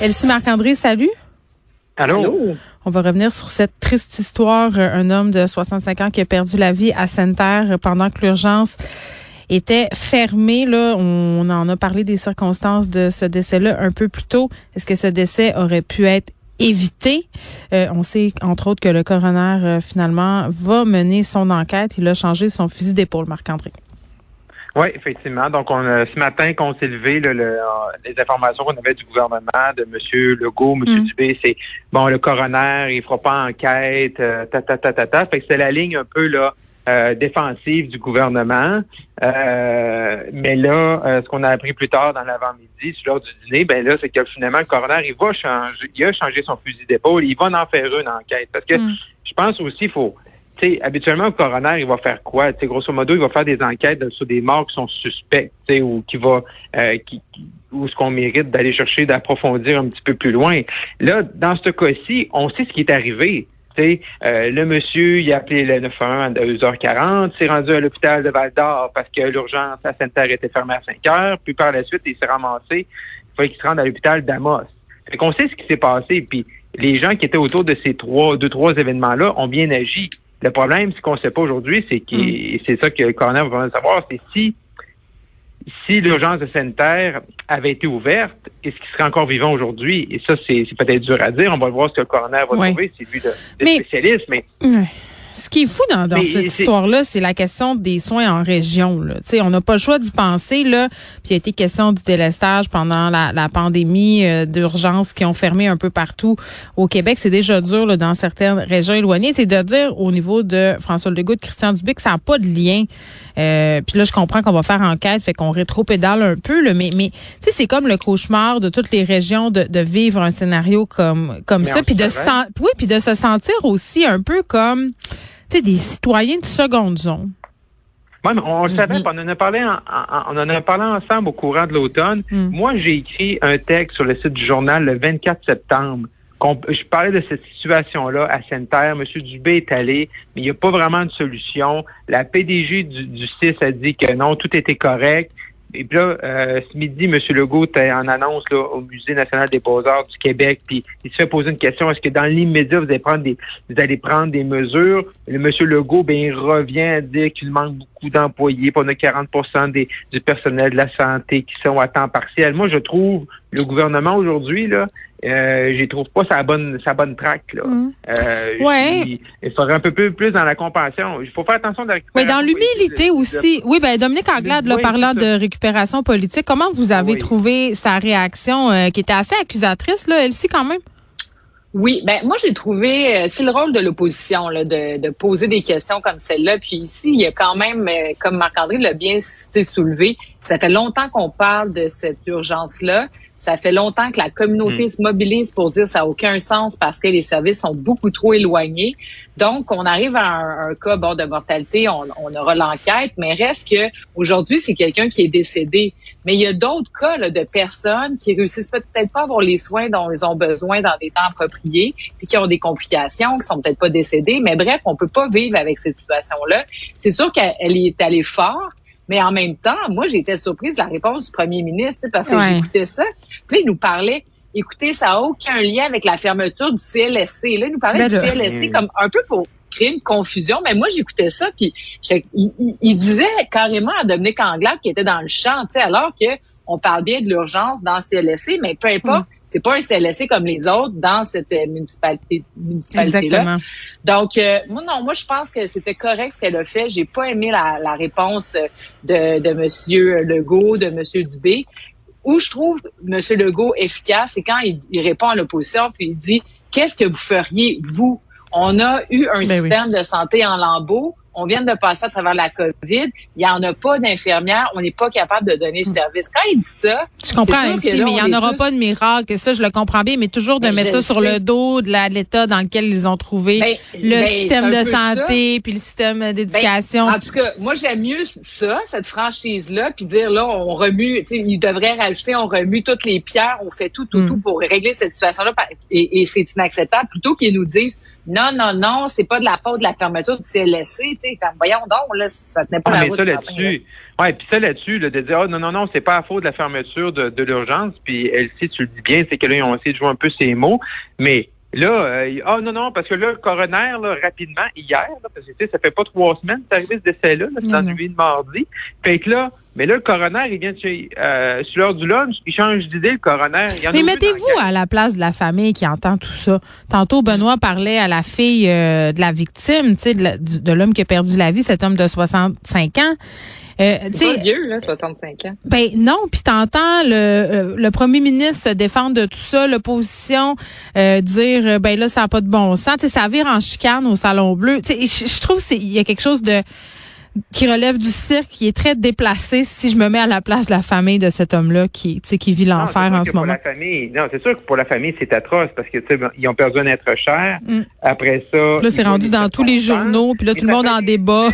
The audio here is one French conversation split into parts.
Elsie Marc-André, salut. Allô? On va revenir sur cette triste histoire. Euh, Un homme de 65 ans qui a perdu la vie à Sainte-Terre pendant que l'urgence était fermée. Là, on en a parlé des circonstances de ce décès-là un peu plus tôt. Est-ce que ce décès aurait pu être évité? Euh, on sait, entre autres, que le coroner, euh, finalement, va mener son enquête. Il a changé son fusil d'épaule, Marc-André. Oui, effectivement. Donc, on a, ce matin, quand on s'est levé, là, le- euh, les informations qu'on avait du gouvernement, de M. Legault, M. Mm. Dubé, c'est bon, le coroner, il fera pas enquête, euh, ta, ta, ta, ta, ta. Fait que c'est la ligne un peu là euh, défensive du gouvernement. Euh, mais là, euh, ce qu'on a appris plus tard dans l'avant-midi, sur l'heure du dîner, ben là, c'est que finalement, le coroner, il va changer, il a changé son fusil d'épaule, il va en faire une enquête. Parce que Mm. je pense aussi, il faut. Habituellement, le coroner, il va faire quoi? Tu sais, grosso modo, il va faire des enquêtes sur des morts qui sont sais, ou qui va, euh, qui, ou ce qu'on mérite d'aller chercher, d'approfondir un petit peu plus loin. Là, dans ce cas-ci, on sait ce qui est arrivé. Euh, le monsieur, il a appelé le 911 à 2h40, s'est rendu à l'hôpital de Val-d'Or parce que l'urgence à Sainte-Terre était fermée à 5 heures, puis par la suite, il s'est ramassé, il fallait qu'il se rende à l'hôpital d'Amos. Fait qu'on sait ce qui s'est passé, puis les gens qui étaient autour de ces trois, deux, trois événements-là ont bien agi. Le problème, ce qu'on ne sait pas aujourd'hui, c'est que et c'est ça que le coroner va vraiment savoir, c'est si si l'urgence de sanitaire avait été ouverte, est-ce qu'il serait encore vivant aujourd'hui? Et ça, c'est peut-être dur à dire. On va voir ce que le coroner va trouver. C'est lui de, de Mais- spécialiste, mais. Ce qui est fou dans, dans cette histoire-là, c'est la question des soins en région. Là. Tu sais, on n'a pas le choix d'y penser. Là. Puis il y a été question du délestage pendant la, la pandémie euh, d'urgence qui ont fermé un peu partout au Québec. C'est déjà dur là, dans certaines régions éloignées. C'est de dire au niveau de François Legault, de Christian Dubé, que ça n'a pas de lien. Euh, puis là, je comprends qu'on va faire enquête, fait qu'on rétro-pédale un peu. Là, mais mais tu sais, c'est comme le cauchemar de toutes les régions de, de vivre un scénario comme comme Mais ça, puis de se oui, puis de se sentir aussi un peu comme sais, des citoyens de seconde zone. Mais on, le savait, Mhm. puis on en a parlé, en- on en a parlé ensemble au courant de l'automne. Mm. Moi, j'ai écrit un texte sur le site du journal le 24 septembre. je parlais de cette situation-là à Sainte-Terre. M. Dubé est allé, mais il n'y a pas vraiment de solution. La PDG du, du CIS a dit que non, tout était correct. Et puis là, euh, ce midi, M. Legault était en annonce là, au Musée national des beaux-arts du Québec, puis il se fait poser une question, est-ce que dans l'immédiat, vous allez prendre des vous allez prendre des mesures? Le M. Legault, ben, il revient à dire qu'il manque beaucoup d'employés, on a 40 des, du personnel de la santé qui sont à temps partiel. Moi, je trouve le gouvernement aujourd'hui, là, euh, j'y trouve pas sa bonne sa bonne traque. Là. Euh, Ouais. il, faudrait un peu plus, plus dans la compassion. Il faut faire attention de la Oui, récupération dans l'humilité aussi. Oui, ben Dominique Anglade, là, Oui, parlant de récupération politique, comment vous avez Oui. trouvé sa réaction euh, qui était assez accusatrice, là, elle-ci, quand même? Oui, ben moi j'ai trouvé euh, c'est le rôle de l'opposition là, de, de poser des questions comme celle-là. Puis ici, il y a quand même, comme Marc-André l'a bien soulevé, ça fait longtemps qu'on parle de cette urgence-là. Ça fait longtemps que la communauté se mobilise pour dire ça n'a aucun sens parce que les services sont beaucoup trop éloignés. Donc, on arrive à un, un cas bon, de mortalité, on, on aura l'enquête, mais reste que aujourd'hui, c'est quelqu'un qui est décédé. Mais il y a d'autres cas là, de personnes qui réussissent peut-être pas à avoir les soins dont ils ont besoin dans des temps appropriés, puis qui ont des complications, qui sont peut-être pas décédés. Mais bref, on peut pas vivre avec cette situation-là. C'est sûr qu'elle est allée fort, mais en même temps, moi, été surprise de la réponse du premier ministre, tu sais, parce que Ouais. j'écoutais ça. Puis là, il nous parlait, écoutez, ça n'a aucun lien avec la fermeture du CLSC. Là, il nous parlait Ben du là. CLSC comme un peu pour créer une confusion. Mais moi, j'écoutais ça, puis je- il, il- il disait carrément à Dominique Anglade qui était dans le champ, tu sais, alors que on parle bien de l'urgence dans le CLSC, mais peu importe, c'est pas un CLSC comme les autres dans cette euh, municipalité municipalité Exactement. Donc euh, moi non, moi je pense que c'était correct ce qu'elle a fait. J'ai pas aimé la, la réponse de de Monsieur Legault, de Monsieur Dubé. Où je trouve Monsieur Legault efficace, c'est quand il, il répond à l'opposition puis il dit qu'est-ce que vous feriez vous? On a eu un Ben oui. système de santé en lambeaux on vient de passer à travers la COVID, il n'y en a pas d'infirmières, on n'est pas capable de donner le service. Quand il dit ça, Je comprends, là, mais il n'y en aura tous- pas de miracle. Ça, je le comprends bien, mais toujours de Ben, mettre ça sur le dos de l'État dans lequel ils ont trouvé Ben, le ben, système de ça. santé, puis le système Ben, d'éducation. en tout cas, moi j'aime mieux ça, cette franchise-là, puis dire là, on remue, tu sais, il devrait rajouter, on remue toutes les pierres, on fait tout, tout, Mm. tout pour régler cette situation-là, et c'est inacceptable, plutôt qu'ils nous disent non, non, non, c'est pas de la faute de la fermeture du CLSC, tu sais, voyons donc, là, ça tenait pas Ah, la mais route. ça là-dessus, ouais, puis ça là-dessus, là, de dire oh, non, non, non, c'est pas à faute de la fermeture de, de l'urgence, puis Elsie, tu le dis bien, c'est que là, ils ont essayé de jouer un peu ces mots, mais là, euh, oh non, non, parce que là, le coroner, là, rapidement, hier, là, parce que tu sais, ça fait pas trois semaines, c'est arrivé ce décès-là, là, c'est non. nuit de mardi. Fait que là, mais là, le coroner, il vient de euh, sur l'heure du lunch, il change d'idée, le coroner. Il y en a Mais mettez-vous à la place de la famille qui entend tout ça. Tantôt, Benoît parlait à la fille euh, de la victime, tu sais, de l'homme qui a perdu la vie, cet homme de 65 ans. Euh, tu C'est vieux, là, 65 ans. Ben non, puis t'entends le, euh, le premier ministre se défendre de tout ça, l'opposition euh, dire euh, ben là ça a pas de bon sens, tu sais ça vire en chicane au salon bleu. Tu sais je je trouve c'est il y a quelque chose de qui relève du cirque, qui est très déplacé si je me mets à la place de la famille de cet homme-là qui tu sais qui vit l'enfer en ce pour moment. La famille, non, c'est sûr que pour la famille, c'est atroce parce que tu sais, ils ont perdu un être cher. Mm. Après ça. Là c'est rendu dans tous les journaux, puis là tout le monde en débat.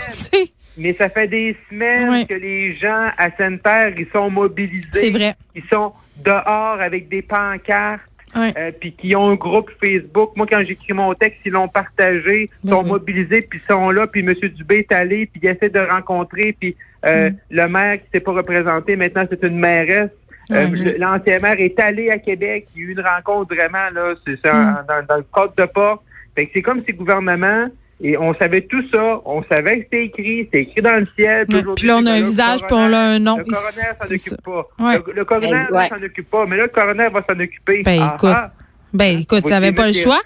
Mais ça fait des semaines que les gens à Sainte-Terre, ils sont mobilisés. C'est vrai. Ils sont dehors avec des pancartes. Ouais. euh, puis qui ont un groupe Facebook. Moi, quand j'écris mon texte, ils l'ont partagé, ils Ben sont mobilisés, puis ils sont là, puis M. Dubé est allé, puis il essaie de rencontrer, puis euh, Mm. le maire qui s'est pas représenté, maintenant c'est une mairesse. Euh, L'ancien maire est allé à Québec. Il y a eu une rencontre vraiment, là, c'est Mm. dans, dans le code de porte. Fait que c'est comme si le gouvernement, et on savait tout ça, on savait que c'était écrit, c'était écrit dans le ciel. Ouais, puis là, on a c'est un visage, puis on a un nom. Le coroner s'en C'est ça. occupe pas. Ouais. Le, le coroner Ouais. ne s'en occupe pas, mais là, le coroner va s'en occuper. Ben, Ah, écoute. ah. Ben écoute, ça avait qu'il pas le choix.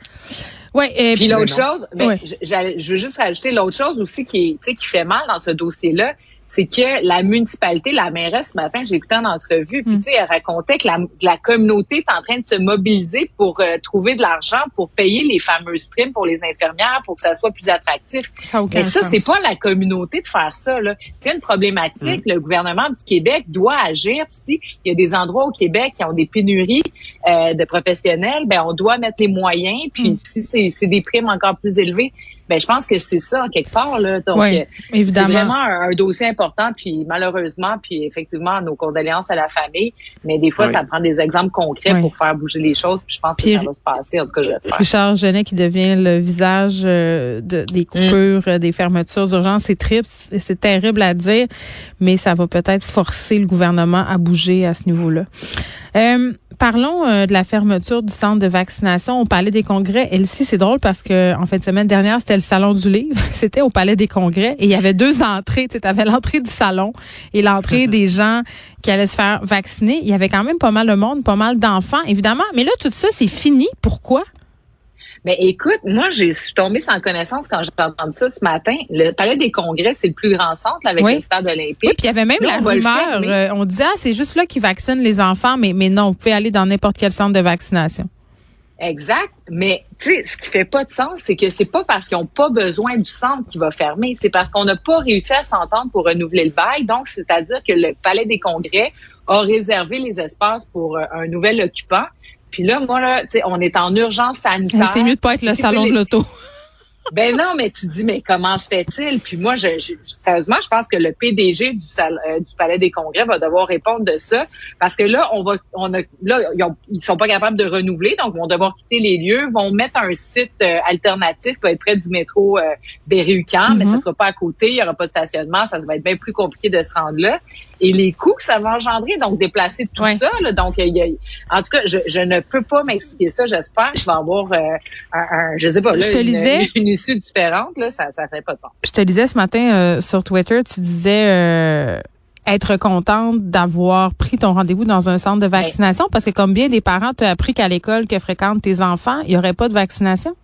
Ouais, euh, Puis l'autre chose, ben, Ouais. je veux juste rajouter l'autre chose aussi qui est, tu sais, qui fait mal dans ce dossier-là, c'est que la municipalité, la mairesse ce matin, j'ai écouté en entrevue, puis Mm. tu sais, elle racontait que la, que la communauté est en train de se mobiliser pour euh, trouver de l'argent pour payer les fameuses primes pour les infirmières pour que ça soit plus attractif. ça aucun Mais ça, sens. c'est pas la communauté de faire ça. Là. C'est une problématique. Le gouvernement du Québec doit agir. Puis si il y a des endroits au Québec qui ont des pénuries euh, de professionnels, ben on doit mettre les moyens. Puis Mm. si c'est c'est des primes encore plus élevées, ben je pense que c'est ça quelque part. Là. Donc Ouais, euh, c'est évidemment. vraiment un, un dossier important. Puis malheureusement, puis effectivement, nos condoléances à la famille. Mais des fois, Oui. ça prend des exemples concrets Oui. pour faire bouger les choses. Puis je pense Puis- que ça va se passer. En tout cas, j'espère. Richard Genet qui devient le visage euh, de, des coupures, euh, des fermetures d'urgence. C'est triste, c'est c'est terrible à dire, mais ça va peut-être forcer le gouvernement à bouger à ce niveau-là. Euh, parlons euh, de la fermeture du centre de vaccination au Palais des Congrès. Elsie, c'est drôle parce que en fin de semaine dernière, c'était le salon du livre. C'était au Palais des Congrès et il y avait deux entrées. Tu avais l'entrée du salon et l'entrée des gens qui allaient se faire vacciner. Il y avait quand même pas mal de monde, pas mal d'enfants, évidemment. Mais là, tout ça, c'est fini. Pourquoi? Mais écoute, moi, j'ai suis tombée sans connaissance quand j'ai entendu ça ce matin. Le Palais des Congrès, c'est le plus grand centre avec Oui. le stade olympique. Oui, puis il y avait même Là, la on rumeur. euh, on disait, ah, c'est juste là qu'ils vaccinent les enfants, mais, mais non, vous pouvez aller dans n'importe quel centre de vaccination. Exact. Mais tu sais, ce qui fait pas de sens, c'est que c'est pas parce qu'ils ont pas besoin du centre qui va fermer, c'est parce qu'on n'a pas réussi à s'entendre pour renouveler le bail. Donc, c'est-à-dire que le Palais des Congrès a réservé les espaces pour euh, un nouvel occupant. Puis là, moi, là, tu sais, on est en urgence sanitaire. C'est mieux de pas être le salon de l'auto. Ben non, mais tu dis, mais comment se fait-il? Puis moi, je, je- sérieusement, je pense que le PDG du, sal- euh, du Palais des Congrès va devoir répondre de ça. Parce que là, on va, on a, là, ils, ont- ils sont pas capables de renouveler, donc ils vont devoir quitter les lieux, vont mettre un site euh, alternatif qui va être près du métro euh, Berry-UQAM, mais Mhm. ça sera pas à côté, il y aura pas de stationnement, ça va être bien plus compliqué de se rendre là. Et les coûts que ça va engendrer, donc déplacer tout ça, là, donc il y a- en tout cas, je, je ne peux pas m'expliquer ça. J'espère qu'il va y avoir euh, un, un- je sais pas, là, Je te une- lisais. une issue différente, là, ça, ça fait pas de sens. Je te lisais ce matin euh, sur Twitter, tu disais, euh, être contente d'avoir pris ton rendez-vous dans un centre de vaccination parce que comme bien des parents, as appris qu'à l'école que fréquentent tes enfants, il y aurait pas de vaccination?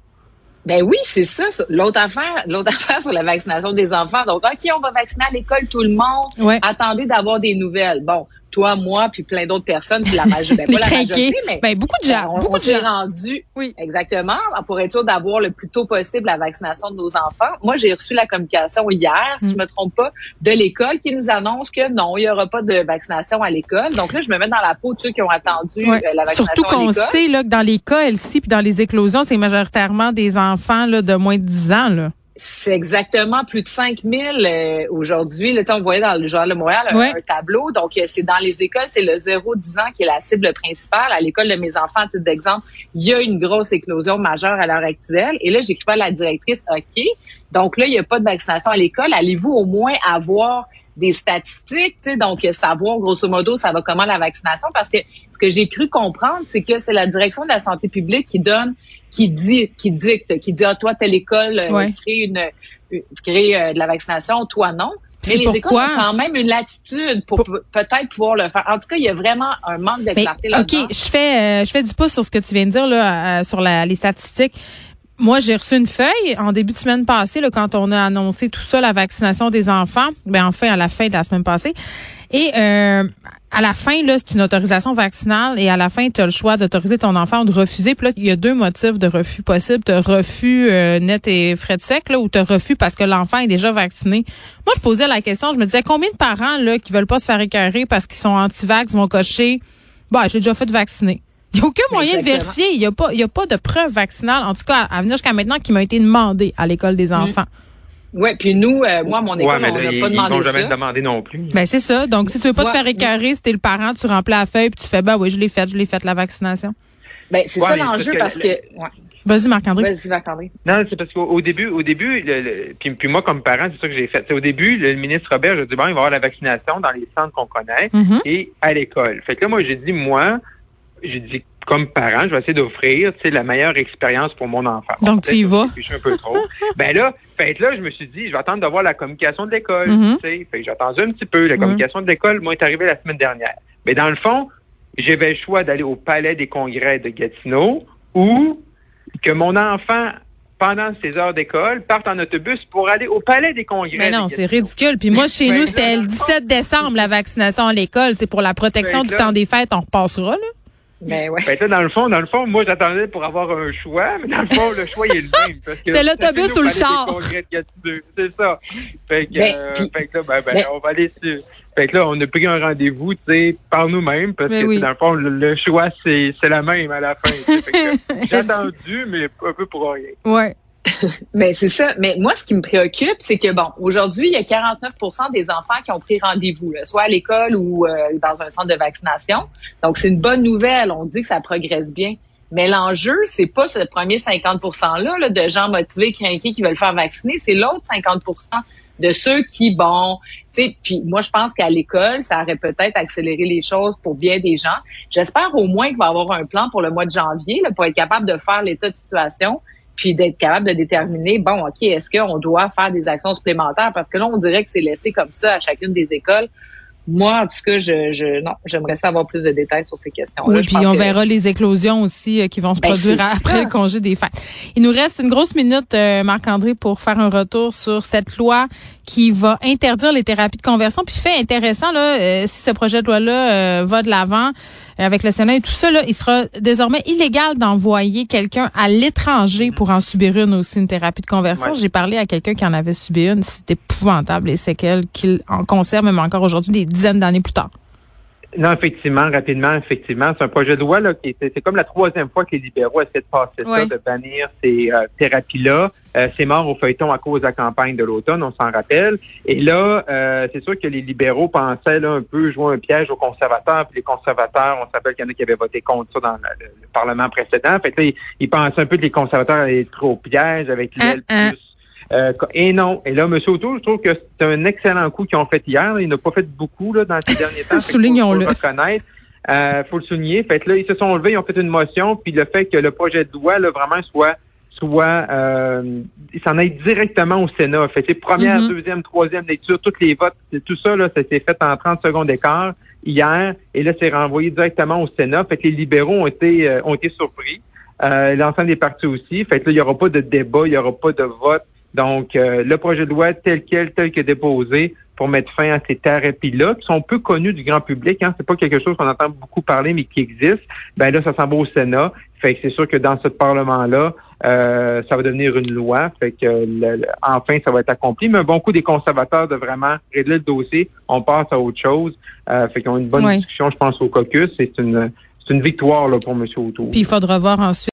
Ben oui, c'est ça. L'autre affaire, l'autre affaire sur la vaccination des enfants. Donc, OK, on va vacciner à l'école tout le monde. Attendez d'avoir des nouvelles. Bon, toi, moi, puis plein d'autres personnes, puis la majorité, ben, pas la majorité, mais ben, beaucoup de gens, on, beaucoup de gens. rendu, oui. exactement, pour être sûr d'avoir le plus tôt possible la vaccination de nos enfants. Moi, j'ai reçu la communication hier, si je mm. me trompe pas, de l'école qui nous annonce que non, il y aura pas de vaccination à l'école. Donc là, je me mets dans la peau de ceux qui ont attendu euh, la vaccination Surtout qu'on sait là que dans les cas, elle-ci, puis dans les éclosions, c'est majoritairement des enfants là, de moins de 10 ans là. C'est exactement plus de 5000 euh, aujourd'hui. Là, on voyait dans le Journal de Montréal un, tableau. Donc, euh, c'est dans les écoles, c'est le 0-10 ans qui est la cible principale. À l'école de mes enfants, à titre d'exemple, il y a une grosse éclosion majeure à l'heure actuelle. Et là, j'écris à la directrice, OK, donc là, il n'y a pas de vaccination à l'école. Allez-vous au moins avoir des statistiques, donc savoir grosso modo ça va comment la vaccination. Parce que ce que j'ai cru comprendre c'est que c'est la direction de la santé publique qui donne qui dit qui dicte qui dit à ah, toi telle école euh, crée une, crée euh, de la vaccination toi non. Mais les écoles ont quand même une latitude pour, peut-être pouvoir le faire. En tout cas, il y a vraiment un manque de clarté là OK, je fais euh, je fais du pouce sur ce que tu viens de dire là sur la, les statistiques. Moi, j'ai reçu une feuille en début de semaine passée, là, quand on a annoncé tout ça, la vaccination des enfants. Ben enfin, à la fin de la semaine passée. Et euh, à la fin, là, c'est une autorisation vaccinale et à la fin, tu as le choix d'autoriser ton enfant ou de refuser. Puis là, il y a deux motifs de refus possibles. Tu refus euh, net et frais de sec, là, ou tu refus parce que l'enfant est déjà vacciné. Moi, je posais la question, je me disais combien de parents là qui veulent pas se faire écœurer parce qu'ils sont anti-vax vont cocher Bah, j'ai déjà fait vacciner. Il n'y a aucun moyen de vérifier. Il n'y a, pas, y a pas de preuve vaccinale, en tout cas, à venir jusqu'à maintenant, qui m'a été demandé à l'école des mm. enfants. Oui, puis nous, euh, moi, mon école, on n'a pas demandé ils jamais demandé non plus. Ben c'est ça. Donc, si tu veux pas te faire écœurer, si t'es le parent, tu remplis la feuille puis tu fais, ben oui, je l'ai faite, je l'ai faite la vaccination. Ben c'est ça l'enjeu parce que. Vas-y, Marc-André. Vas-y, Marc-André. Non, c'est parce qu'au début, au début, le, puis, puis, moi, comme parent, c'est ça que j'ai fait. Au début, le ministre Robert, j'ai dit, bon, il va y avoir la vaccination dans les centres qu'on connaît mm-hmm. et à l'école. Fait que là, moi, j'ai dit, moi, j'ai dit, comme parent, je vais essayer d'offrir la meilleure expérience pour mon enfant. Donc, tu y vas. un peu trop. ben là, fait là, je me suis dit, je vais attendre d'avoir la communication de l'école. Fait que j'ai attendu un petit peu. La mm-hmm. communication de l'école, moi, est arrivée la semaine dernière. Mais dans le fond, j'avais le choix d'aller au palais des congrès de Gatineau ou que mon enfant pendant ses heures d'école, parte en autobus pour aller au palais des congrès. Mais non, c'est ridicule. Puis moi, chez nous, c'était le 17 décembre, la vaccination à l'école. C'est pour la protection du temps des fêtes, on repassera, là. Mais ben, ouais. Ben, dans le fond, dans le fond, moi j'attendais pour avoir un choix, mais dans le fond, le choix il est le même. C'était l'autobus ou le char? C'est ça. Fait que, ben, euh, fait que là, ben, ben, on va aller sur. Fait que là, on a pris un rendez-vous, tu sais, par nous-mêmes, parce que dans le fond, le, choix, c'est la même à la fin. J'ai attendu, mais un peu pour rien. Ouais. Mais c'est ça. Mais moi, ce qui me préoccupe, c'est que bon, aujourd'hui, il y a 49% des enfants qui ont pris rendez-vous, soit à l'école ou euh, dans un centre de vaccination. Donc, c'est une bonne nouvelle. On dit que ça progresse bien. Mais l'enjeu, c'est pas ce premier 50 là, là, de gens motivés, craqués qui veulent faire vacciner, c'est l'autre 50 de ceux qui, bon, tu sais, puis moi, je pense qu'à l'école, ça aurait peut-être accéléré les choses pour bien des gens. J'espère au moins qu'il va y avoir un plan pour le mois de janvier là, pour être capable de faire l'état de situation puis d'être capable de déterminer, bon, OK, est-ce qu'on doit faire des actions supplémentaires? Parce que là, on dirait que c'est laissé comme ça à chacune des écoles. Moi, en tout cas, je, je non, j'aimerais savoir plus de détails sur ces questions. Oui, puis on verra les éclosions aussi euh, qui vont se ben, produire après le congé des fêtes. Il nous reste une grosse minute, euh, Marc-André, pour faire un retour sur cette loi qui va interdire les thérapies de conversion. Puis fait intéressant, là, euh, si ce projet de loi-là va de l'avant avec le Sénat et tout ça, là, il sera désormais illégal d'envoyer quelqu'un à l'étranger pour en subir une aussi, une thérapie de conversion. J'ai parlé à quelqu'un qui en avait subi une. C'est épouvantable les séquelles qu'il en conserve même encore aujourd'hui des dizaines d'années plus tard. Non, effectivement, rapidement, effectivement. C'est un projet de loi là, qui c'est comme la troisième fois que les libéraux essaient de passer ça, de bannir ces euh, thérapies-là. Euh, c'est mort au feuilleton à cause de la campagne de l'automne, on s'en rappelle. Et là, euh, c'est sûr que les libéraux pensaient là, un peu jouer un piège aux conservateurs. Puis les conservateurs, on s'appelle qu'il y en a qui avaient voté contre ça dans le, Parlement précédent. Fait que là, ils, pensaient un peu que les conservateurs allaient être trop piège avec l'aile hein, hein. plus euh, et non. Et là, M. Auto, je trouve que c'est un excellent coup qu'ils ont fait hier. Il n'a pas fait beaucoup là, dans ces derniers temps. Soulignons-le. Faut, reconnaître. Euh, faut le souligner. Fait là, ils se sont levés, ils ont fait une motion, puis le fait que le projet de loi, là, vraiment, soit soit euh, s'en aille directement au Sénat. Fait que première, Mhm. deuxième, troisième lecture, toutes les votes, tout ça, là, ça s'est fait en 30 secondes d'écart hier, et là, c'est renvoyé directement au Sénat. Fait que les libéraux ont été euh, ont été surpris. Euh, L'ensemble des partis aussi. Fait que là, il n'y aura pas de débat, il n'y aura pas de vote. Donc, euh, le projet de loi tel quel, tel que déposé, pour mettre fin à ces thérapies-là, qui sont peu connues du grand public. Hein. C'est pas quelque chose qu'on entend beaucoup parler, mais qui existe. Ben là, ça s'en va au Sénat. Fait que c'est sûr que dans ce Parlement-là, euh, ça va devenir une loi. Fait que le- le- enfin, ça va être accompli. Mais un bon coup des conservateurs de vraiment régler le dossier. On passe à autre chose. Euh, fait qu'on a une bonne discussion, je pense, au caucus. C'est une c'est une victoire là, pour M. O'Toole. Puis il faudra voir ensuite